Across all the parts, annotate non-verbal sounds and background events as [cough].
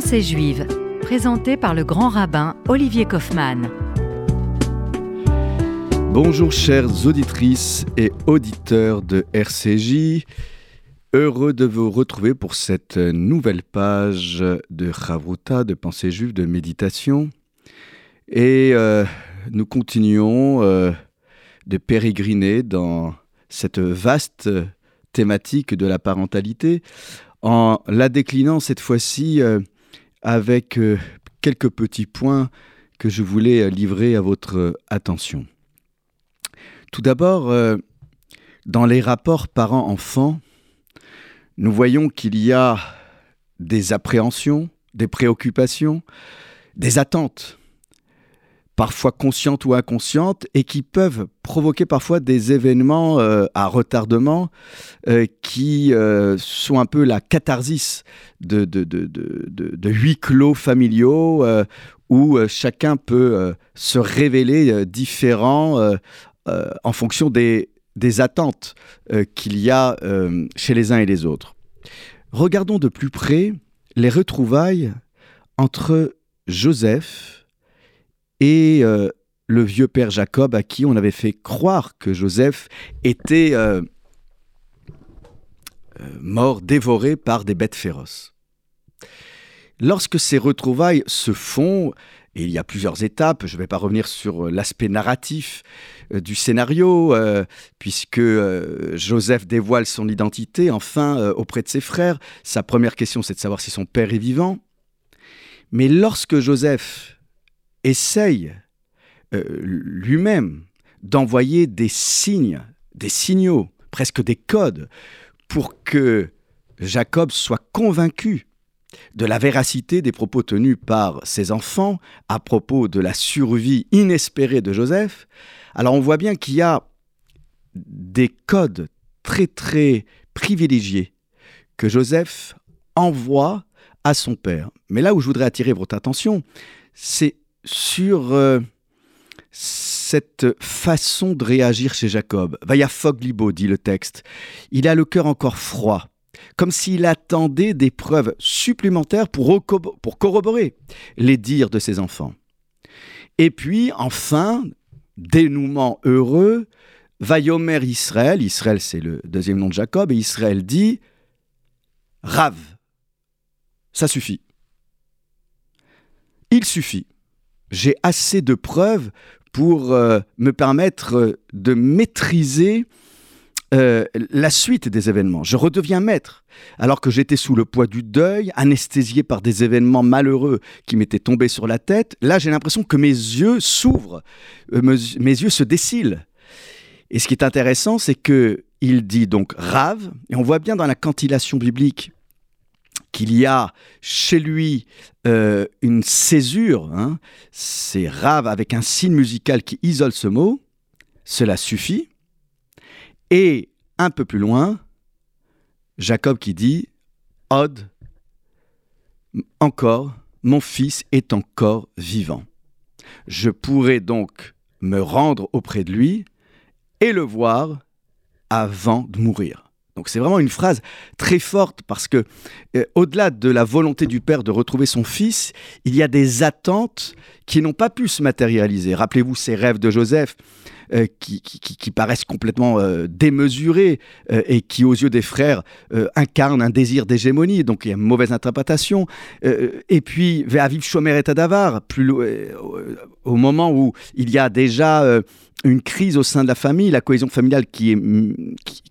Pensée juive, présenté par le grand rabbin Olivier Kaufmann. Bonjour chères auditrices et auditeurs de RCJ. Heureux de vous retrouver pour cette nouvelle page de Chavruta, de pensée juive, de méditation. Et euh, nous continuons euh, de pérégriner dans cette vaste thématique de la parentalité en la déclinant cette fois-ci euh, avec euh, quelques petits points que je voulais euh, livrer à votre attention. Tout d'abord, dans les rapports parents-enfants, nous voyons qu'il y a des appréhensions, des préoccupations, des attentes parfois conscientes ou inconscientes, et qui peuvent provoquer parfois des événements euh, à retardement euh, qui euh, sont un peu la catharsis de, huis clos familiaux où chacun peut se révéler différent en fonction des attentes qu'il y a chez les uns et les autres. Regardons de plus près les retrouvailles entre Joseph, et euh, le vieux père Jacob à qui on avait fait croire que Joseph était euh, euh, mort, dévoré par des bêtes féroces. Lorsque ces retrouvailles se font, et il y a plusieurs étapes, je ne vais pas revenir sur l'aspect narratif du scénario, puisque Joseph dévoile son identité enfin auprès de ses frères. Sa première question, c'est de savoir si son père est vivant. Mais lorsque Joseph essaye euh, lui-même d'envoyer des signes, des signaux, presque des codes, pour que Jacob soit convaincu de la véracité des propos tenus par ses enfants à propos de la survie inespérée de Joseph, alors on voit bien qu'il y a des codes très très privilégiés que Joseph envoie à son père. Mais là où je voudrais attirer votre attention, c'est sur euh, cette façon de réagir chez Jacob. Vaya Foglibo, dit le texte. Il a le cœur encore froid, comme s'il attendait des preuves supplémentaires pour, corroborer les dires de ses enfants. Et puis, enfin, dénouement heureux, Vayomer Israël, Israël c'est le deuxième nom de Jacob, et Israël dit Rav, ça suffit. Il suffit j'ai assez de preuves pour euh, me permettre euh, de maîtriser euh, la suite des événements. Je redeviens maître, alors que j'étais sous le poids du deuil, anesthésié par des événements malheureux qui m'étaient tombés sur la tête. Là, j'ai l'impression que mes yeux s'ouvrent, mes, yeux se décilent. Et ce qui est intéressant, c'est que il dit donc rave, et on voit bien dans la cantillation biblique qu'il y a chez lui euh, une césure, hein, c'est rave avec un signe musical qui isole ce mot, cela suffit. Et un peu plus loin, Jacob qui dit Od, encore, mon fils est encore vivant. Je pourrai donc me rendre auprès de lui et le voir avant de mourir. Donc c'est vraiment une phrase très forte parce que euh, au-delà de la volonté du père de retrouver son fils, il y a des attentes qui n'ont pas pu se matérialiser. Rappelez-vous ces rêves de Joseph. Euh, qui, paraissent complètement euh, démesurés et qui, aux yeux des frères, incarnent un désir d'hégémonie. Donc il y a une mauvaise interprétation. et puis, Ve'aviv Shomer et Adavar, plus, au moment où il y a déjà une crise au sein de la famille, la cohésion familiale qui est,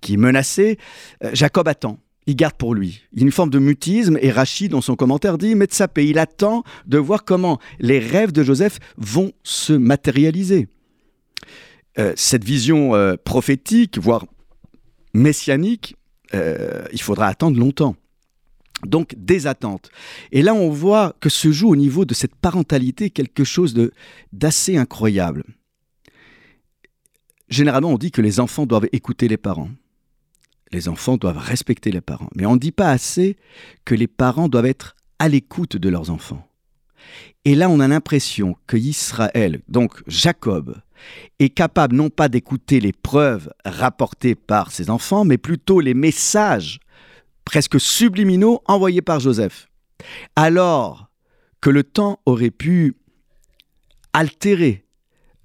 qui, est menacée, euh, Jacob attend. Il garde pour lui. Il y a une forme de mutisme et Rachid, dans son commentaire, dit Metsapé, il attend de voir comment les rêves de Joseph vont se matérialiser. Euh, cette vision euh, prophétique, voire messianique, il faudra attendre longtemps. Donc des attentes. Et là, on voit que se joue au niveau de cette parentalité quelque chose d'assez incroyable. Généralement, on dit que les enfants doivent écouter les parents. Les enfants doivent respecter les parents. Mais on ne dit pas assez que les parents doivent être à l'écoute de leurs enfants. Et là, on a l'impression que Israël, donc Jacob, est capable non pas d'écouter les preuves rapportées par ses enfants, mais plutôt les messages presque subliminaux envoyés par Joseph. Alors que le temps aurait pu altérer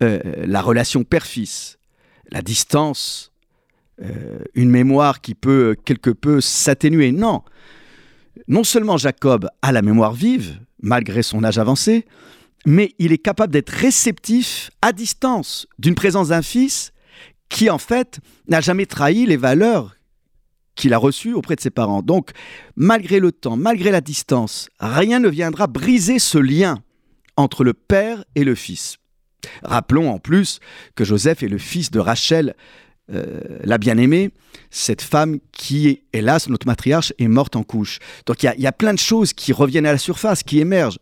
euh, la relation père-fils, la distance, euh, une mémoire qui peut quelque peu s'atténuer. Non, non seulement Jacob a la mémoire vive, malgré son âge avancé, mais il est capable d'être réceptif à distance d'une présence d'un fils qui, en fait, n'a jamais trahi les valeurs qu'il a reçues auprès de ses parents. Donc, malgré le temps, malgré la distance, rien ne viendra briser ce lien entre le père et le fils. Rappelons en plus que Joseph est le fils de Rachel, euh, la bien-aimée, cette femme qui, hélas, notre matriarche, est morte en couche. Donc il y, a plein de choses qui reviennent à la surface, qui émergent.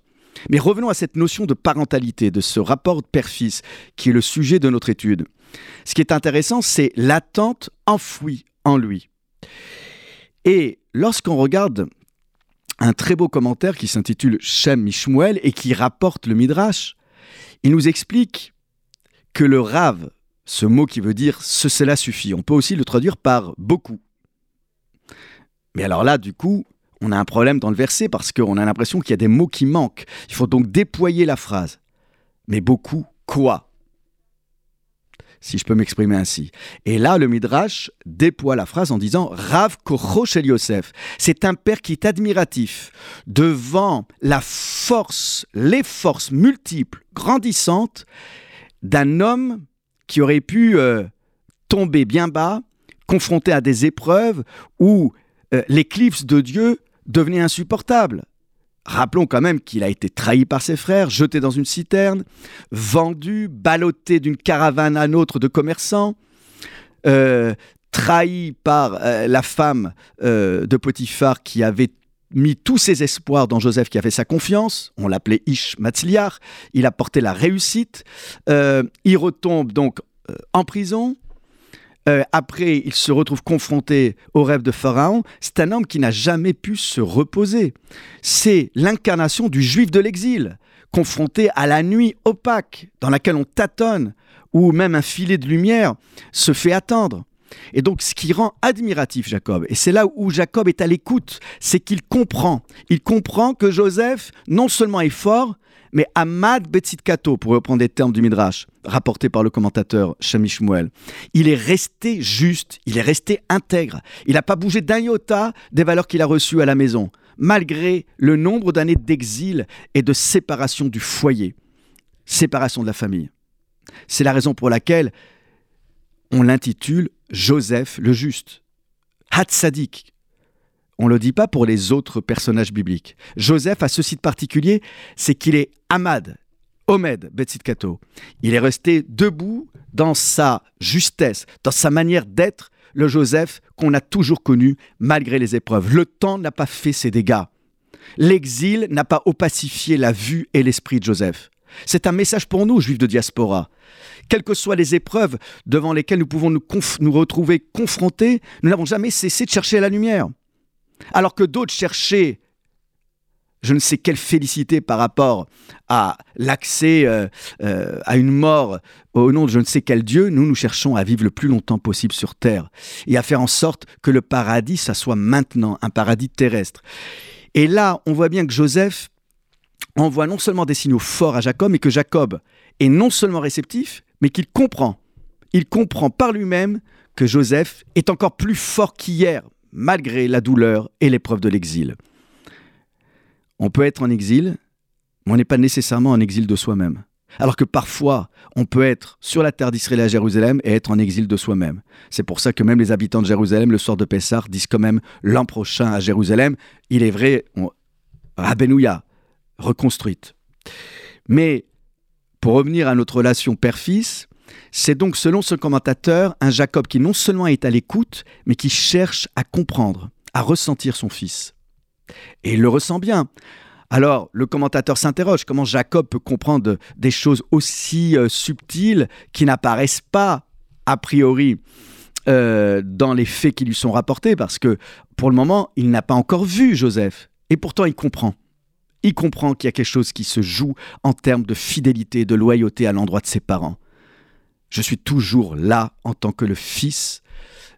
Mais revenons à cette notion de parentalité, de ce rapport père-fils, qui est le sujet de notre étude. Ce qui est intéressant, c'est l'attente enfouie en lui. Et lorsqu'on regarde un très beau commentaire qui s'intitule Shem Mishmuel et qui rapporte le Midrash, il nous explique que le Rav, ce mot qui veut dire ce, cela suffit, on peut aussi le traduire par beaucoup. Mais alors là, du coup, on a un problème dans le verset parce qu'on a l'impression qu'il y a des mots qui manquent. Il faut donc déployer la phrase. Mais beaucoup, quoi? Si je peux m'exprimer ainsi. Et là, le Midrash déploie la phrase en disant Rav Kochosh El Yosef. C'est un père qui est admiratif devant la force, les forces multiples, grandissantes d'un homme qui aurait pu euh, tomber bien bas, confronté à des épreuves où euh, l'éclipse de Dieu devenait insupportable. Rappelons quand même qu'il a été trahi par ses frères, jeté dans une citerne, vendu, ballotté d'une caravane à une autre de commerçants, euh, trahi par la femme de Potiphar qui avait mis tous ses espoirs dans Joseph qui avait sa confiance, on l'appelait Ish Matzliar, il a porté la réussite, il retombe donc en prison, euh, après, il se retrouve confronté au rêve de Pharaon. C'est un homme qui n'a jamais pu se reposer. C'est l'incarnation du juif de l'exil, confronté à la nuit opaque dans laquelle on tâtonne, où même un filet de lumière se fait attendre. Et donc, ce qui rend admiratif Jacob, et c'est là où Jacob est à l'écoute, c'est qu'il comprend. Il comprend que Joseph, non seulement est fort, mais Ahmad Betzitkato, pour reprendre des termes du Midrash, rapporté par le commentateur Shamish Muel, il est resté juste, il est resté intègre. Il n'a pas bougé d'un iota des valeurs qu'il a reçues à la maison, malgré le nombre d'années d'exil et de séparation du foyer, séparation de la famille. C'est la raison pour laquelle on l'intitule Joseph le Juste. Hatzadik, on ne le dit pas pour les autres personnages bibliques. Joseph a ceci de particulier, c'est qu'il est Ahmad, Omed, Kato. Il est resté debout dans sa justesse, dans sa manière d'être, le Joseph qu'on a toujours connu malgré les épreuves. Le temps n'a pas fait ses dégâts. L'exil n'a pas opacifié la vue et l'esprit de Joseph. C'est un message pour nous, juifs de diaspora. Quelles que soient les épreuves devant lesquelles nous pouvons nous, retrouver confrontés, nous n'avons jamais cessé de chercher la lumière. Alors que d'autres cherchaient je ne sais quelle félicité par rapport à l'accès euh, euh, à une mort au nom de je ne sais quel Dieu, nous, nous cherchons à vivre le plus longtemps possible sur Terre et à faire en sorte que le paradis, ça soit maintenant un paradis terrestre. Et là, on voit bien que Joseph envoie non seulement des signaux forts à Jacob, mais que Jacob est non seulement réceptif, mais qu'il comprend. Il comprend par lui-même que Joseph est encore plus fort qu'hier, malgré la douleur et l'épreuve de l'exil. On peut être en exil, mais on n'est pas nécessairement en exil de soi-même. Alors que parfois, on peut être sur la terre d'Israël à Jérusalem et être en exil de soi-même. C'est pour ça que même les habitants de Jérusalem, le soir de Pessah, disent quand même l'an prochain à Jérusalem, il est vrai, on, reconstruite. Mais pour revenir à notre relation père-fils, c'est donc, selon ce commentateur, un Jacob qui non seulement est à l'écoute, mais qui cherche à comprendre, à ressentir son fils. Et il le ressent bien. Alors, le commentateur s'interroge comment Jacob peut comprendre des choses aussi euh, subtiles qui n'apparaissent pas a priori euh, dans les faits qui lui sont rapportés, parce que pour le moment, il n'a pas encore vu Joseph. Et pourtant, il comprend. Il comprend qu'il y a quelque chose qui se joue en termes de fidélité, de loyauté à l'endroit de ses parents. Je suis toujours là en tant que le fils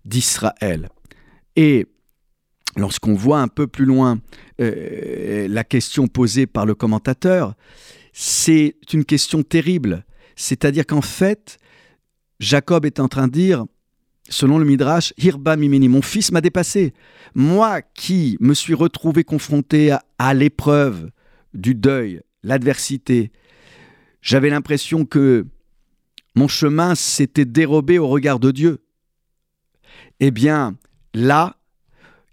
d'Israël. Et lorsqu'on voit un peu plus loin euh, la question posée par le commentateur, c'est une question terrible. C'est-à-dire qu'en fait, Jacob est en train de dire, selon le Midrash, Hirba Mimini, mon fils m'a dépassé. Moi qui me suis retrouvé confronté à, l'épreuve du deuil, l'adversité, j'avais l'impression que mon chemin s'était dérobé au regard de Dieu. Eh bien, là,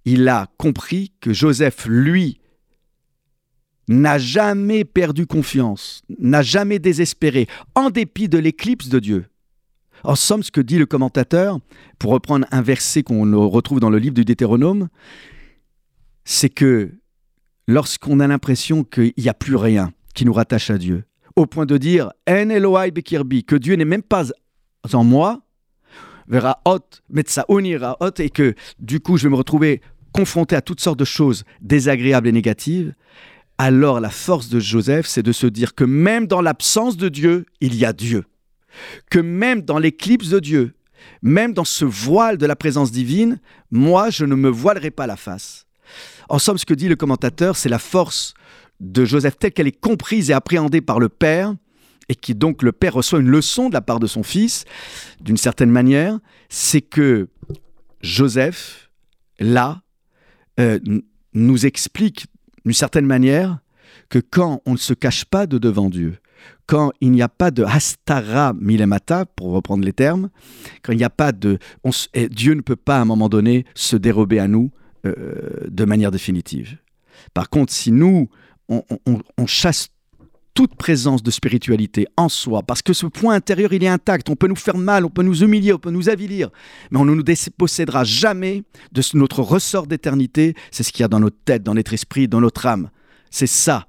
il a compris que Joseph, lui, n'a jamais perdu confiance, n'a jamais désespéré, en dépit de l'éclipse de Dieu. En somme, ce que dit le commentateur, pour reprendre un verset qu'on retrouve dans le livre du Deutéronome, c'est que lorsqu'on a l'impression qu'il n'y a plus rien qui nous rattache à Dieu, au point de dire En Bekirbi, que Dieu n'est même pas en moi, verra hot, ira hot, et que du coup je vais me retrouver confronté à toutes sortes de choses désagréables et négatives, alors la force de Joseph, c'est de se dire que même dans l'absence de Dieu, il y a Dieu. Que même dans l'éclipse de Dieu, même dans ce voile de la présence divine, moi, je ne me voilerai pas la face. En somme, ce que dit le commentateur, c'est la force de Joseph telle qu'elle est comprise et appréhendée par le Père, et qui donc le Père reçoit une leçon de la part de son Fils, d'une certaine manière, c'est que Joseph, là, euh, nous explique d'une certaine manière que quand on ne se cache pas de devant Dieu, quand il n'y a pas de hastara milemata, pour reprendre les termes, quand il n'y a pas de... Dieu ne peut pas à un moment donné se dérober à nous euh, de manière définitive. Par contre, si nous, on, on chasse toute présence de spiritualité en soi, parce que ce point intérieur, il est intact. On peut nous faire mal, on peut nous humilier, on peut nous avilir, mais on ne nous dépossédera jamais de notre ressort d'éternité. C'est ce qu'il y a dans notre tête, dans notre esprit, dans notre âme. C'est ça.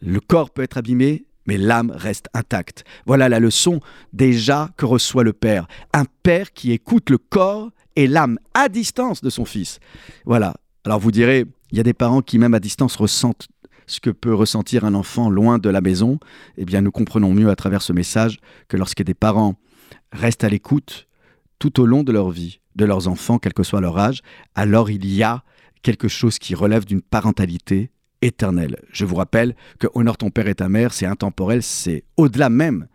Le corps peut être abîmé, mais l'âme reste intacte. Voilà la leçon déjà que reçoit le Père. Un Père qui écoute le corps et l'âme à distance de son Fils. Voilà. Alors vous direz, il y a des parents qui, même à distance, ressentent ce que peut ressentir un enfant loin de la maison, eh bien nous comprenons mieux à travers ce message que lorsque des parents restent à l'écoute tout au long de leur vie, de leurs enfants, quel que soit leur âge, alors il y a quelque chose qui relève d'une parentalité Je vous rappelle que honore ton père et ta mère, c'est intemporel, c'est au-delà même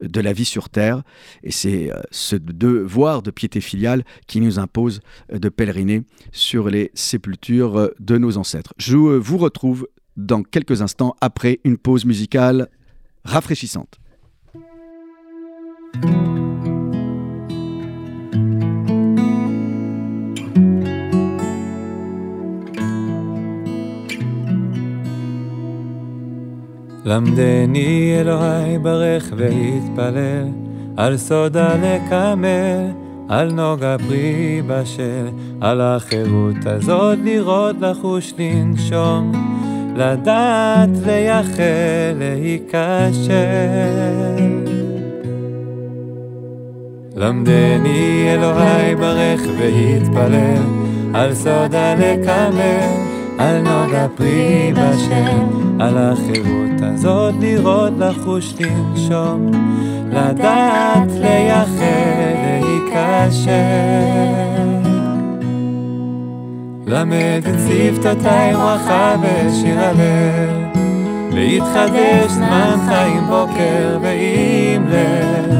de la vie sur terre, et c'est euh, ce devoir de piété filiale qui nous impose euh, de pèleriner sur les sépultures euh, de nos ancêtres. Je vous retrouve dans quelques instants après une pause musicale rafraîchissante. למדני אלוהי ברך והתפלל, על סודה לקמל, על נוגה פרי בשל, על החירות הזאת לראות, לחוש, לנשום. לדעת לייחל להיכשל. למדני אלוהי ברך והתפלל, על סודה לקמל, על נוגה פרי בשל, על החירות הזאת לראות, לחוש, לנשום, לדעת לייחל להיכשל. למד את שפתותיי ברכה ושיר הלב, להתחדש זמן חיים בוקר ועם לב,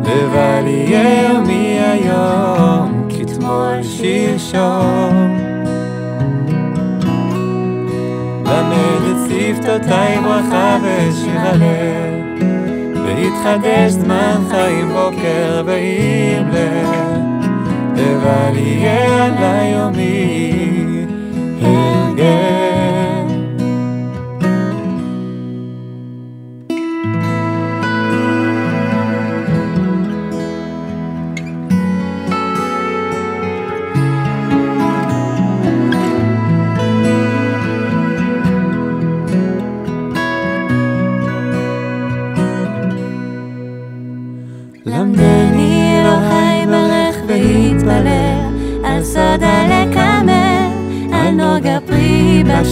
לבל יהיה מהיום כתמול שלשום. למד את שפתותיי ברכה ושיר הלב, להתחדש זמן חיים בוקר ועם לב. לבל יהיה על היומי הרגל.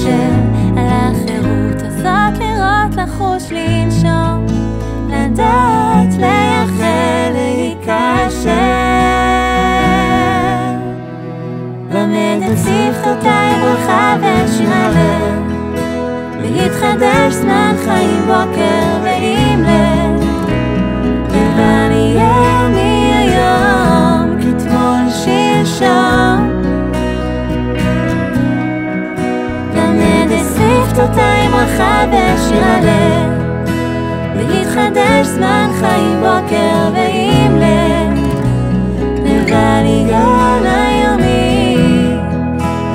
בשל, על החירות הזאת לראות, לחוש, לנשום, לדעת, לייחל, להיכשל. למד את שפתותיי ברכה ושיר הלב ויתחדש זמן חיים בוקר ברכה ושיר הלב ויתחדש זמן חיים בוקר ועם לב. לבן יהיה ליומי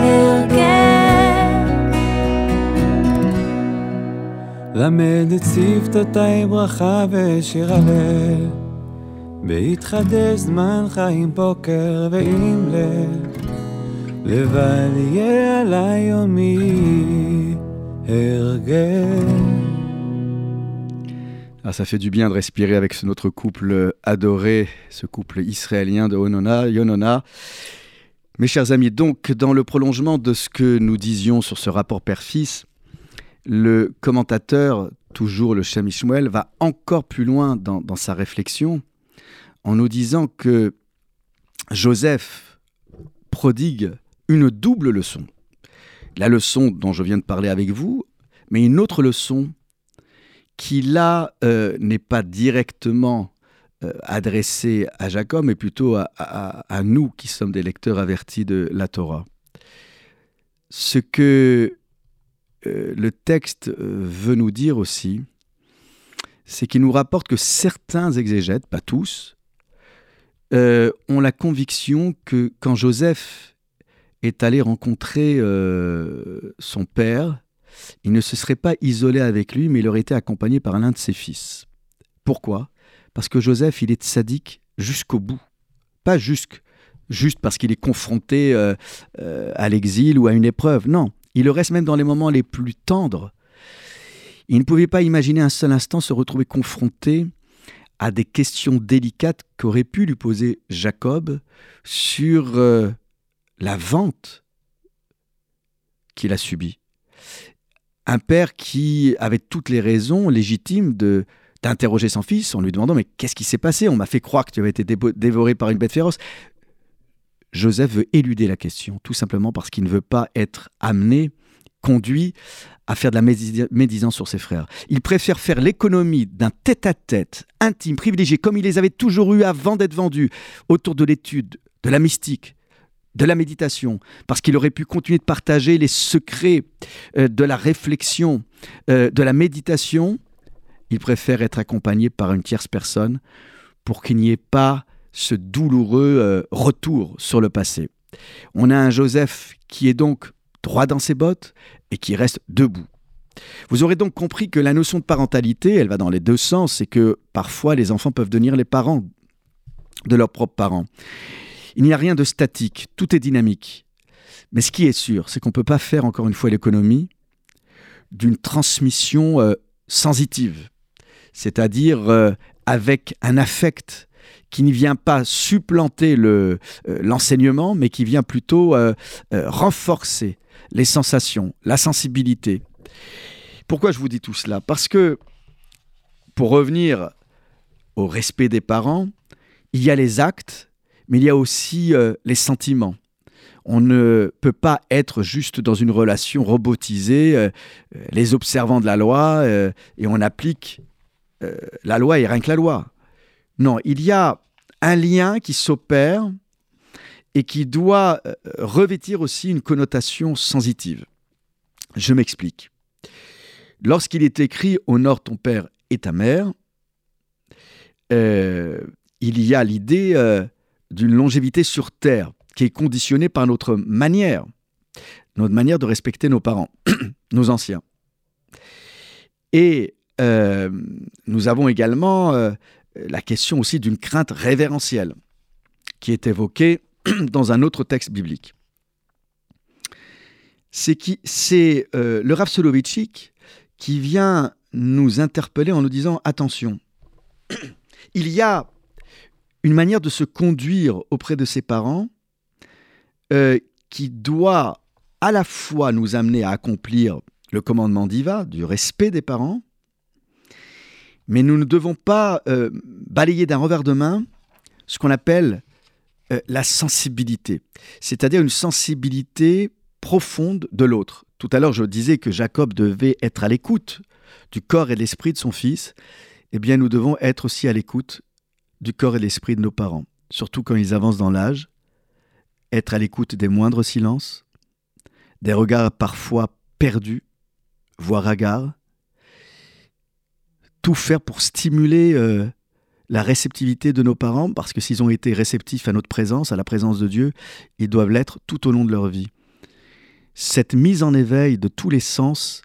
הרגל למד את שפתותיי ברכה ושיר הלב, בהתחדש זמן חיים בוקר ועם לב, לבל יהיה עלי יומי. Ah, ça fait du bien de respirer avec ce- notre couple adoré, ce couple israélien de Onona, Yonona. Mes chers amis, donc dans le prolongement de ce que nous disions sur ce rapport père-fils, le commentateur, toujours le Shem Ishmuel, va encore plus loin dans sa réflexion en nous disant que Joseph prodigue une double leçon. La leçon dont je viens de parler avec vous, mais une autre leçon qui là euh, n'est pas directement euh, adressée à Jacob, mais plutôt à, nous qui sommes des lecteurs avertis de la Torah. Ce que euh, le texte veut nous dire aussi, c'est qu'il nous rapporte que certains exégètes, pas tous, ont la conviction que quand Joseph est allé rencontrer euh, son père, il ne se serait pas isolé avec lui, mais il aurait été accompagné par l'un de ses fils. Pourquoi? Parce que Joseph, il est sadique jusqu'au bout. Pas juste parce qu'il est confronté euh, euh, à l'exil ou à une épreuve. Non, il le reste même dans les moments les plus tendres. Il ne pouvait pas imaginer un seul instant se retrouver confronté à des questions délicates qu'aurait pu lui poser Jacob sur la vente qu'il a subie un père qui avait toutes les raisons légitimes de d'interroger son fils en lui demandant mais qu'est-ce qui s'est passé? On m'a fait croire que tu avais été dévo- dévoré par une bête féroce. Joseph veut éluder la question, tout simplement parce qu'il ne veut pas être amené, conduit à faire de la médi- médisance sur ses frères. Il préfère faire l'économie d'un tête-à-tête intime, privilégié, comme il les avait toujours eu avant d'être vendu, autour de l'étude, de la mystique, de la méditation, parce qu'il aurait pu continuer de partager les secrets euh, de la réflexion, euh, de la méditation, il préfère être accompagné par une tierce personne pour qu'il n'y ait pas ce douloureux euh, retour sur le passé. On a un Joseph qui est donc droit dans ses bottes et qui reste debout. Vous aurez donc compris que la notion de parentalité, elle va dans les deux sens, et que parfois les enfants peuvent devenir les parents de leurs propres parents. Il n'y a rien de statique, tout est dynamique. Mais ce qui est sûr, c'est qu'on ne peut pas faire encore une fois l'économie d'une transmission euh, sensitive, c'est-à-dire euh, avec un affect qui ne vient pas supplanter euh, l'enseignement, mais qui vient plutôt renforcer les sensations, la sensibilité. Pourquoi je vous dis tout cela? Parce que, pour revenir au respect des parents, il y a les actes, mais il y a aussi euh, les sentiments. On ne peut pas être juste dans une relation robotisée, euh, euh, les observants de la loi, et on applique la loi et rien que la loi. Non, il y a un lien qui s'opère et qui doit revêtir aussi une connotation sensitive. Je m'explique. Lorsqu'il est écrit Honore ton père et ta mère, il y a l'idée d'une longévité sur terre qui est conditionnée par notre manière, notre manière de respecter nos parents, [clears throat] nos anciens. Et euh, nous avons également euh, la question aussi d'une crainte révérentielle qui est évoquée [clears throat] dans un autre texte biblique. C'est euh, le Rav Soloveitchik qui vient nous interpeller en nous disant attention, [clears throat] il y a une manière de se conduire auprès de ses parents euh, qui doit à la fois nous amener à accomplir le commandement d'Iva, du respect des parents, mais nous ne devons pas euh, balayer d'un revers de main ce qu'on appelle euh, la sensibilité, c'est-à-dire une sensibilité profonde de l'autre. Tout à l'heure, je disais que Jacob devait être à l'écoute du corps et de l'esprit de son fils. Eh bien, nous devons être aussi à l'écoute du corps et l'esprit de nos parents, surtout quand ils avancent dans l'âge, être à l'écoute des moindres silences, des regards parfois perdus, voire hagards, tout faire pour stimuler euh, la réceptivité de nos parents, parce que s'ils ont été réceptifs à notre présence, à la présence de Dieu, ils doivent l'être tout au long de leur vie. Cette mise en éveil de tous les sens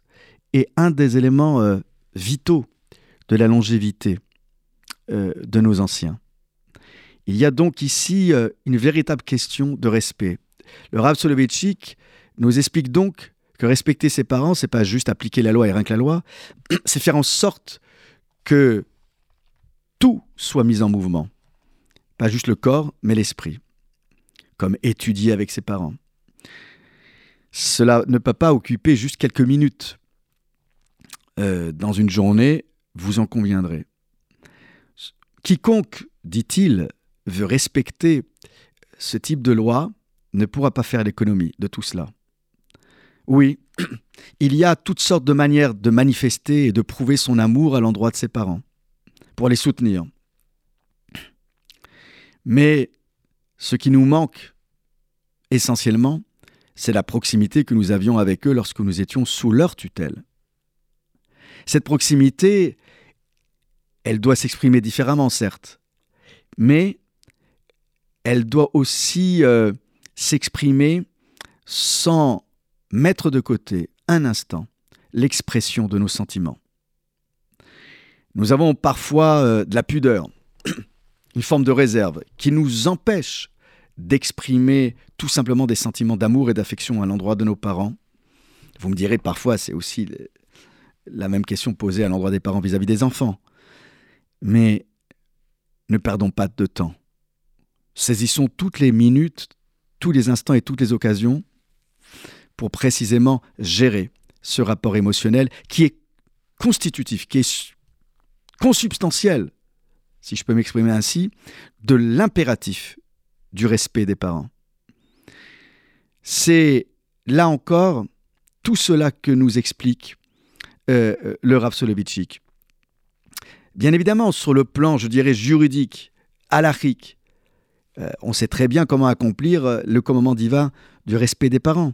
est un des éléments euh, vitaux de la longévité euh, de nos anciens. Il y a donc ici une véritable question de respect. Le Rav Soloveitchik nous explique donc que respecter ses parents, c'est pas juste appliquer la loi et rien que la loi, [clears throat] c'est faire en sorte que tout soit mis en mouvement. Pas juste le corps, mais l'esprit. Comme étudier avec ses parents. Cela ne peut pas occuper juste quelques minutes. Euh, dans une journée, vous en conviendrez. Quiconque, dit-il, veut respecter ce type de loi ne pourra pas faire l'économie de tout cela. Oui, [clears throat] il y a toutes sortes de manières de manifester et de prouver son amour à l'endroit de ses parents, pour les soutenir. Mais ce qui nous manque essentiellement, c'est la proximité que nous avions avec eux lorsque nous étions sous leur tutelle. Cette proximité, elle doit s'exprimer différemment, certes, mais elle doit aussi euh, s'exprimer sans mettre de côté un instant l'expression de nos sentiments. Nous avons parfois euh, de la pudeur, [clears throat] une forme de réserve qui nous empêche d'exprimer tout simplement des sentiments d'amour et d'affection à l'endroit de nos parents. Vous me direz parfois c'est aussi la même question posée à l'endroit des parents vis-à-vis -vis des enfants. Mais ne perdons pas de temps. Saisissons toutes les minutes, tous les instants et toutes les occasions pour précisément gérer ce rapport émotionnel qui est constitutif, qui est consubstantiel, si je peux m'exprimer ainsi, de l'impératif du respect des parents. C'est là encore tout cela que nous explique euh, euh, le Rav Soloveitchik. Bien évidemment, sur le plan, je dirais, juridique, halachique, euh, on sait très bien comment accomplir le commandement divin du respect des parents.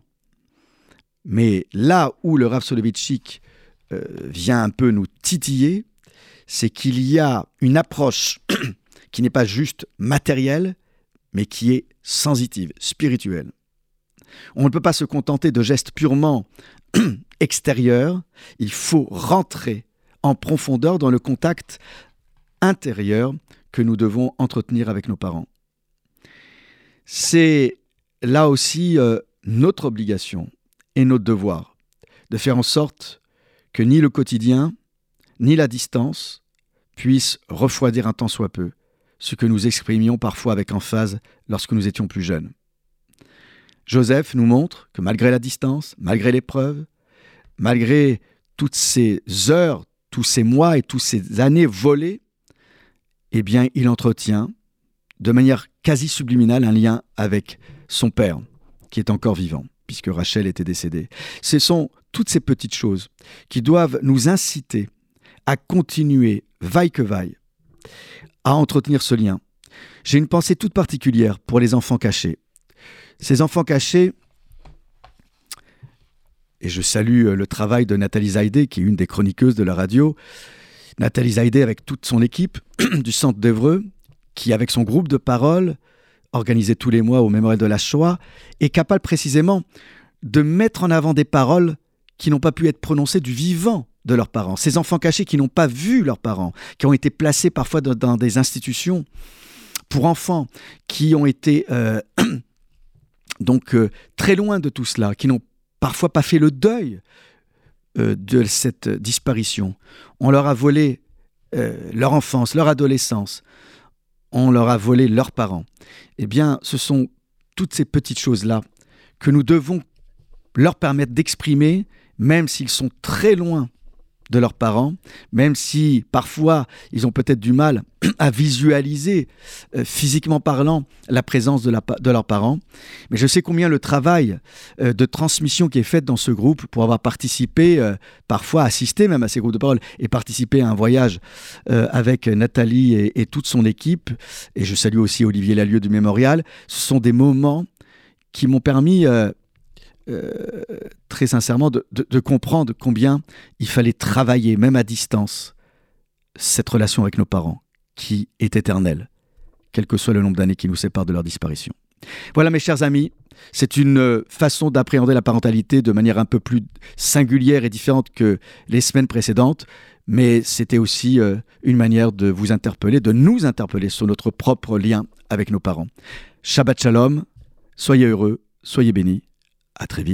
Mais là où le Rav Soloveitchik euh, vient un peu nous titiller, c'est qu'il y a une approche [coughs] qui n'est pas juste matérielle, mais qui est sensitive, spirituelle. On ne peut pas se contenter de gestes purement [coughs] extérieurs, il faut rentrer en profondeur dans le contact intérieur que nous devons entretenir avec nos parents. C'est là aussi euh, notre obligation et notre devoir de faire en sorte que ni le quotidien, ni la distance puissent refroidir un tant soit peu ce que nous exprimions parfois avec emphase lorsque nous étions plus jeunes. Joseph nous montre que malgré la distance, malgré l'épreuve, malgré toutes ces heures, tous ces mois et toutes ces années volées, eh bien, il entretient de manière quasi subliminale un lien avec son père, qui est encore vivant puisque Rachel était décédée. Ce sont toutes ces petites choses qui doivent nous inciter à continuer, vaille que vaille, à entretenir ce lien. J'ai une pensée toute particulière pour les enfants cachés. Ces enfants cachés, et je salue le travail de Nathalie Zaidé, qui est une des chroniqueuses de la radio, Nathalie Zaidé avec toute son équipe [clears throat] du Centre d'Evreux, qui avec son groupe de parole organisé tous les mois au Mémorial de la Shoah, est capable précisément de mettre en avant des paroles qui n'ont pas pu être prononcées du vivant de leurs parents. Ces enfants cachés qui n'ont pas vu leurs parents, qui ont été placés parfois dans, des institutions pour enfants, qui ont été euh, [clears throat] donc euh, très loin de tout cela, qui n'ont parfois pas fait le deuil euh, de cette disparition. On leur a volé leur enfance, leur adolescence, on leur a volé leurs parents. Eh bien, ce sont toutes ces petites choses-là que nous devons leur permettre d'exprimer, même s'ils sont très loin de leurs parents, même si parfois ils ont peut-être du mal [clears throat] à visualiser, euh, physiquement parlant, la présence de, leurs parents. Mais je sais combien le travail euh, de transmission qui est fait dans ce groupe, pour avoir participé, euh, parfois assisté même à ces groupes de parole, et participé à un voyage avec Nathalie et, toute son équipe, et je salue aussi Olivier Lalieu du Mémorial, ce sont des moments qui m'ont permis euh, très sincèrement de, comprendre combien il fallait travailler, même à distance, cette relation avec nos parents, qui est éternelle, quel que soit le nombre d'années qui nous séparent de leur disparition. Voilà mes chers amis, c'est une euh, façon d'appréhender la parentalité de manière un peu plus singulière et différente que les semaines précédentes, mais c'était aussi euh, une manière de vous interpeller, de nous interpeller sur notre propre lien avec nos parents. Shabbat Shalom, soyez heureux, soyez bénis. À très vite.